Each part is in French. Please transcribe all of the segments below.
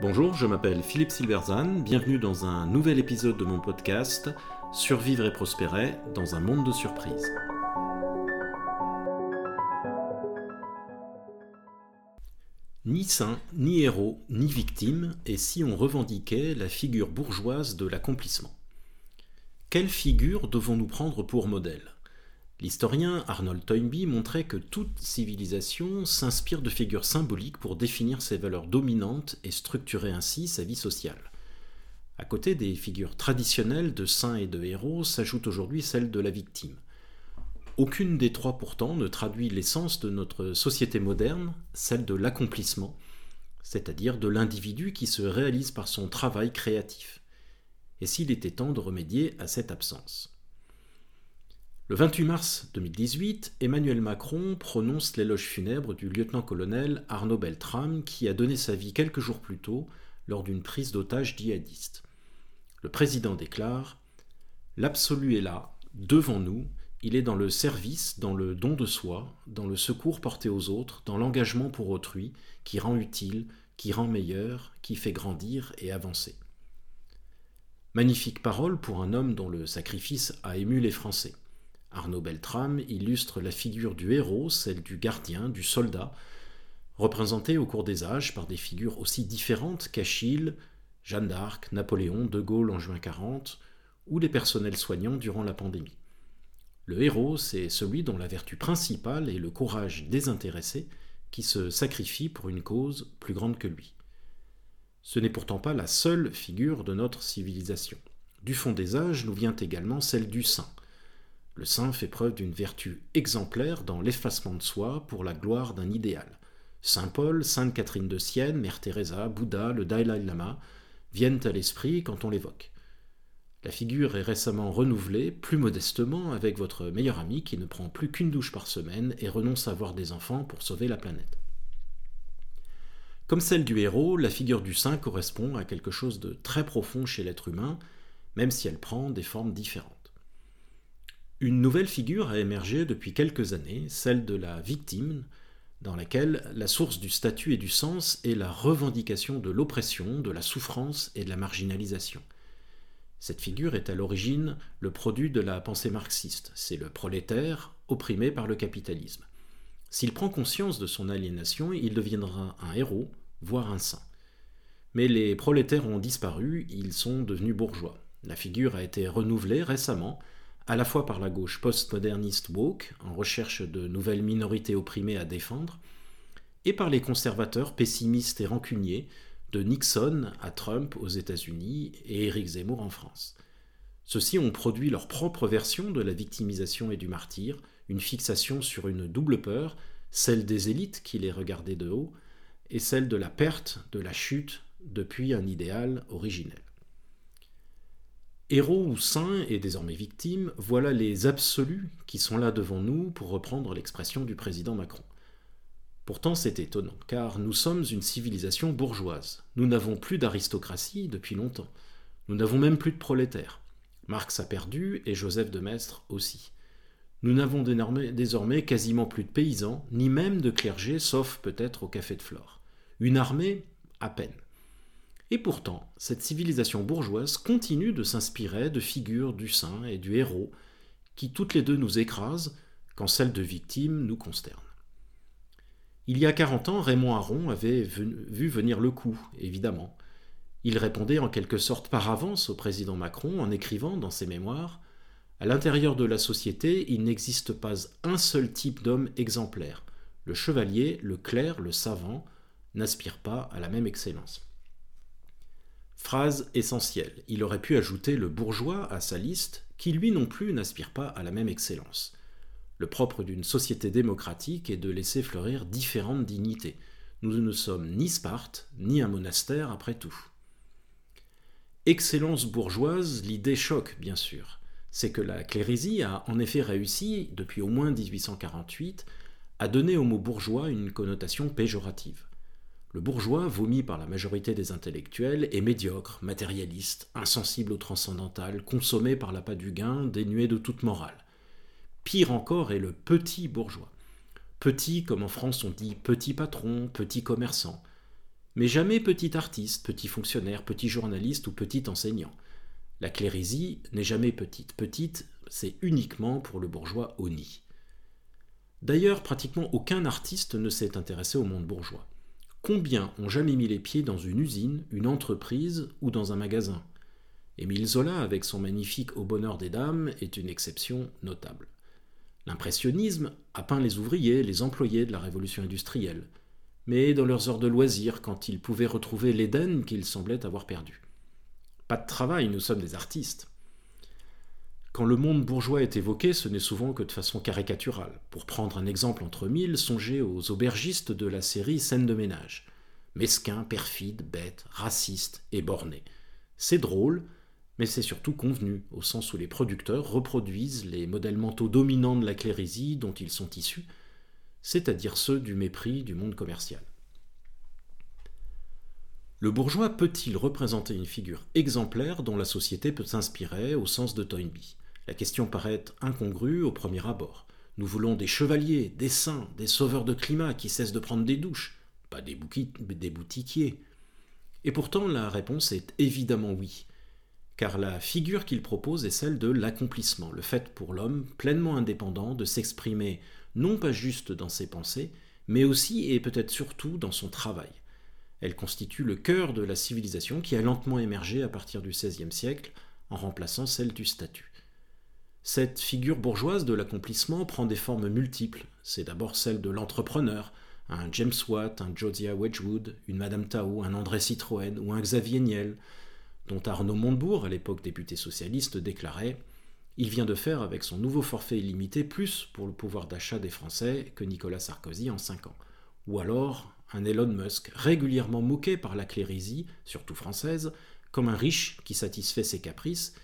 Bonjour, je m'appelle Philippe Silverzan, bienvenue dans un nouvel épisode de mon podcast Survivre et prospérer dans un monde de surprises. Ni saint, ni héros, ni victime, et si on revendiquait la figure bourgeoise de l'accomplissement? Quelle figure devons-nous prendre pour modèle? L'historien Arnold Toynbee montrait que toute civilisation s'inspire de figures symboliques pour définir ses valeurs dominantes et structurer ainsi sa vie sociale. À côté des figures traditionnelles de saints et de héros s'ajoute aujourd'hui celle de la victime. Aucune des trois pourtant ne traduit l'essence de notre société moderne, celle de l'accomplissement, c'est-à-dire de l'individu qui se réalise par son travail créatif. Et s'il était temps de remédier à cette absence? Le 28 mars 2018, Emmanuel Macron prononce l'éloge funèbre du lieutenant-colonel Arnaud Beltrame qui a donné sa vie quelques jours plus tôt lors d'une prise d'otage djihadiste. Le président déclare L'absolu est là, devant nous, il est dans le service, dans le don de soi, dans le secours porté aux autres, dans l'engagement pour autrui, qui rend utile, qui rend meilleur, qui fait grandir et avancer. Magnifique parole pour un homme dont le sacrifice a ému les Français. Arnaud Beltrame illustre la figure du héros, celle du gardien, du soldat, représentée au cours des âges par des figures aussi différentes qu'Achille, Jeanne d'Arc, Napoléon, De Gaulle en juin 40, ou les personnels soignants durant la pandémie. Le héros, c'est celui dont la vertu principale est le courage désintéressé qui se sacrifie pour une cause plus grande que lui. Ce n'est pourtant pas la seule figure de notre civilisation. Du fond des âges nous vient également celle du saint, le saint fait preuve d'une vertu exemplaire dans l'effacement de soi pour la gloire d'un idéal. Saint Paul, Sainte Catherine de Sienne, Mère Teresa, Bouddha, le Dalai Lama viennent à l'esprit quand on l'évoque. La figure est récemment renouvelée, plus modestement, avec votre meilleur ami qui ne prend plus qu'une douche par semaine et renonce à avoir des enfants pour sauver la planète. Comme celle du héros, la figure du saint correspond à quelque chose de très profond chez l'être humain, même si elle prend des formes différentes. Une nouvelle figure a émergé depuis quelques années, celle de la victime, dans laquelle la source du statut et du sens est la revendication de l'oppression, de la souffrance et de la marginalisation. Cette figure est à l'origine le produit de la pensée marxiste, c'est le prolétaire opprimé par le capitalisme. S'il prend conscience de son aliénation, il deviendra un héros, voire un saint. Mais les prolétaires ont disparu, ils sont devenus bourgeois. La figure a été renouvelée récemment à la fois par la gauche postmoderniste woke, en recherche de nouvelles minorités opprimées à défendre, et par les conservateurs pessimistes et rancuniers, de Nixon à Trump aux États-Unis et Éric Zemmour en France. Ceux-ci ont produit leur propre version de la victimisation et du martyr, une fixation sur une double peur, celle des élites qui les regardaient de haut, et celle de la perte, de la chute, depuis un idéal originel. Héros ou saints et désormais victimes, voilà les absolus qui sont là devant nous, pour reprendre l'expression du président Macron. Pourtant c'est étonnant, car nous sommes une civilisation bourgeoise. Nous n'avons plus d'aristocratie depuis longtemps. Nous n'avons même plus de prolétaires. Marx a perdu et Joseph de Maistre aussi. Nous n'avons désormais quasiment plus de paysans, ni même de clergés, sauf peut-être au café de Flore. Une armée, à peine. Et pourtant, cette civilisation bourgeoise continue de s'inspirer de figures du saint et du héros, qui toutes les deux nous écrasent, quand celle de victime nous consterne. Il y a quarante ans, Raymond Aron avait vu venir le coup, évidemment. Il répondait en quelque sorte par avance au président Macron en écrivant dans ses mémoires À l'intérieur de la société, il n'existe pas un seul type d'homme exemplaire. Le chevalier, le clerc, le savant n'aspirent pas à la même excellence. Phrase essentielle. Il aurait pu ajouter le bourgeois à sa liste, qui lui non plus n'aspire pas à la même excellence. Le propre d'une société démocratique est de laisser fleurir différentes dignités. Nous ne sommes ni Sparte, ni un monastère après tout. Excellence bourgeoise, l'idée choque, bien sûr. C'est que la clérisie a en effet réussi, depuis au moins 1848, à donner au mot bourgeois une connotation péjorative. Le bourgeois, vomi par la majorité des intellectuels, est médiocre, matérialiste, insensible au transcendantal, consommé par l'appât du gain, dénué de toute morale. Pire encore est le petit bourgeois. Petit, comme en France on dit petit patron, petit commerçant. Mais jamais petit artiste, petit fonctionnaire, petit journaliste ou petit enseignant. La clérisie n'est jamais petite. Petite, c'est uniquement pour le bourgeois honni. D'ailleurs, pratiquement aucun artiste ne s'est intéressé au monde bourgeois. Combien ont jamais mis les pieds dans une usine, une entreprise ou dans un magasin? Émile Zola, avec son magnifique Au bonheur des dames, est une exception notable. L'impressionnisme a peint les ouvriers, les employés de la révolution industrielle, mais dans leurs heures de loisirs, quand ils pouvaient retrouver l'Éden qu'ils semblaient avoir perdu. Pas de travail, nous sommes des artistes. Quand le monde bourgeois est évoqué, ce n'est souvent que de façon caricaturale. Pour prendre un exemple entre mille, songez aux aubergistes de la série Scène de ménage. Mesquins, perfides, bêtes, racistes et bornés. C'est drôle, mais c'est surtout convenu, au sens où les producteurs reproduisent les modèles mentaux dominants de la clérisie dont ils sont issus, c'est-à-dire ceux du mépris du monde commercial. Le bourgeois peut-il représenter une figure exemplaire dont la société peut s'inspirer au sens de Toynbee? La question paraît incongrue au premier abord. Nous voulons des chevaliers, des saints, des sauveurs de climat qui cessent de prendre des douches, pas des, des boutiquiers. Et pourtant la réponse est évidemment oui, car la figure qu'il propose est celle de l'accomplissement, le fait pour l'homme pleinement indépendant de s'exprimer non pas juste dans ses pensées, mais aussi et peut-être surtout dans son travail. Elle constitue le cœur de la civilisation qui a lentement émergé à partir du XVIe siècle en remplaçant celle du statut. Cette figure bourgeoise de l'accomplissement prend des formes multiples. C'est d'abord celle de l'entrepreneur, un James Watt, un Josiah Wedgwood, une Madame Tao, un André Citroën ou un Xavier Niel, dont Arnaud Montebourg, à l'époque député socialiste, déclarait Il vient de faire avec son nouveau forfait illimité plus pour le pouvoir d'achat des Français que Nicolas Sarkozy en cinq ans. Ou alors un Elon Musk, régulièrement moqué par la clérisie, surtout française, comme un riche qui satisfait ses caprices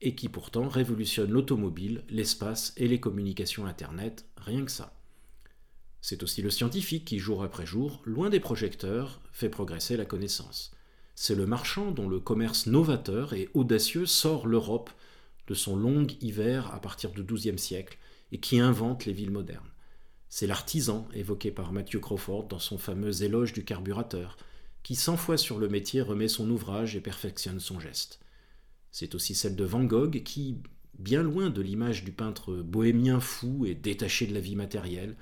et qui pourtant révolutionne l'automobile, l'espace et les communications Internet, rien que ça. C'est aussi le scientifique qui, jour après jour, loin des projecteurs, fait progresser la connaissance. C'est le marchand dont le commerce novateur et audacieux sort l'Europe de son long hiver à partir du XIIe siècle et qui invente les villes modernes. C'est l'artisan, évoqué par Matthew Crawford dans son fameux éloge du carburateur, qui cent fois sur le métier remet son ouvrage et perfectionne son geste. C'est aussi celle de Van Gogh qui, bien loin de l'image du peintre bohémien fou et détaché de la vie matérielle,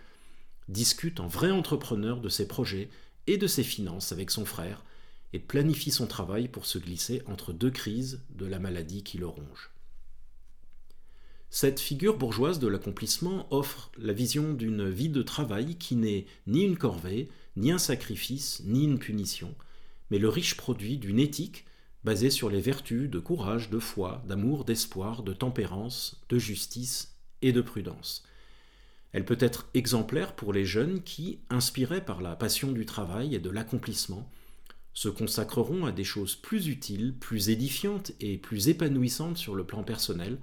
discute en vrai entrepreneur de ses projets et de ses finances avec son frère et planifie son travail pour se glisser entre deux crises de la maladie qui le ronge. Cette figure bourgeoise de l'accomplissement offre la vision d'une vie de travail qui n'est ni une corvée, ni un sacrifice, ni une punition, mais le riche produit d'une éthique basée sur les vertus de courage, de foi, d'amour, d'espoir, de tempérance, de justice et de prudence. Elle peut être exemplaire pour les jeunes qui, inspirés par la passion du travail et de l'accomplissement, se consacreront à des choses plus utiles, plus édifiantes et plus épanouissantes sur le plan personnel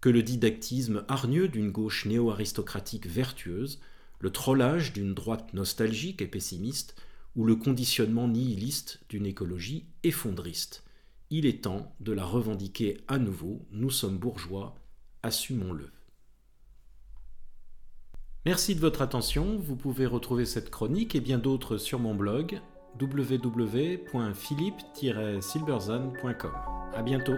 que le didactisme hargneux d'une gauche néo-aristocratique vertueuse, le trollage d'une droite nostalgique et pessimiste, ou le conditionnement nihiliste d'une écologie effondriste. Il est temps de la revendiquer à nouveau. Nous sommes bourgeois, assumons-le. Merci de votre attention. Vous pouvez retrouver cette chronique et bien d'autres sur mon blog www.philippe-silberzan.com. À bientôt.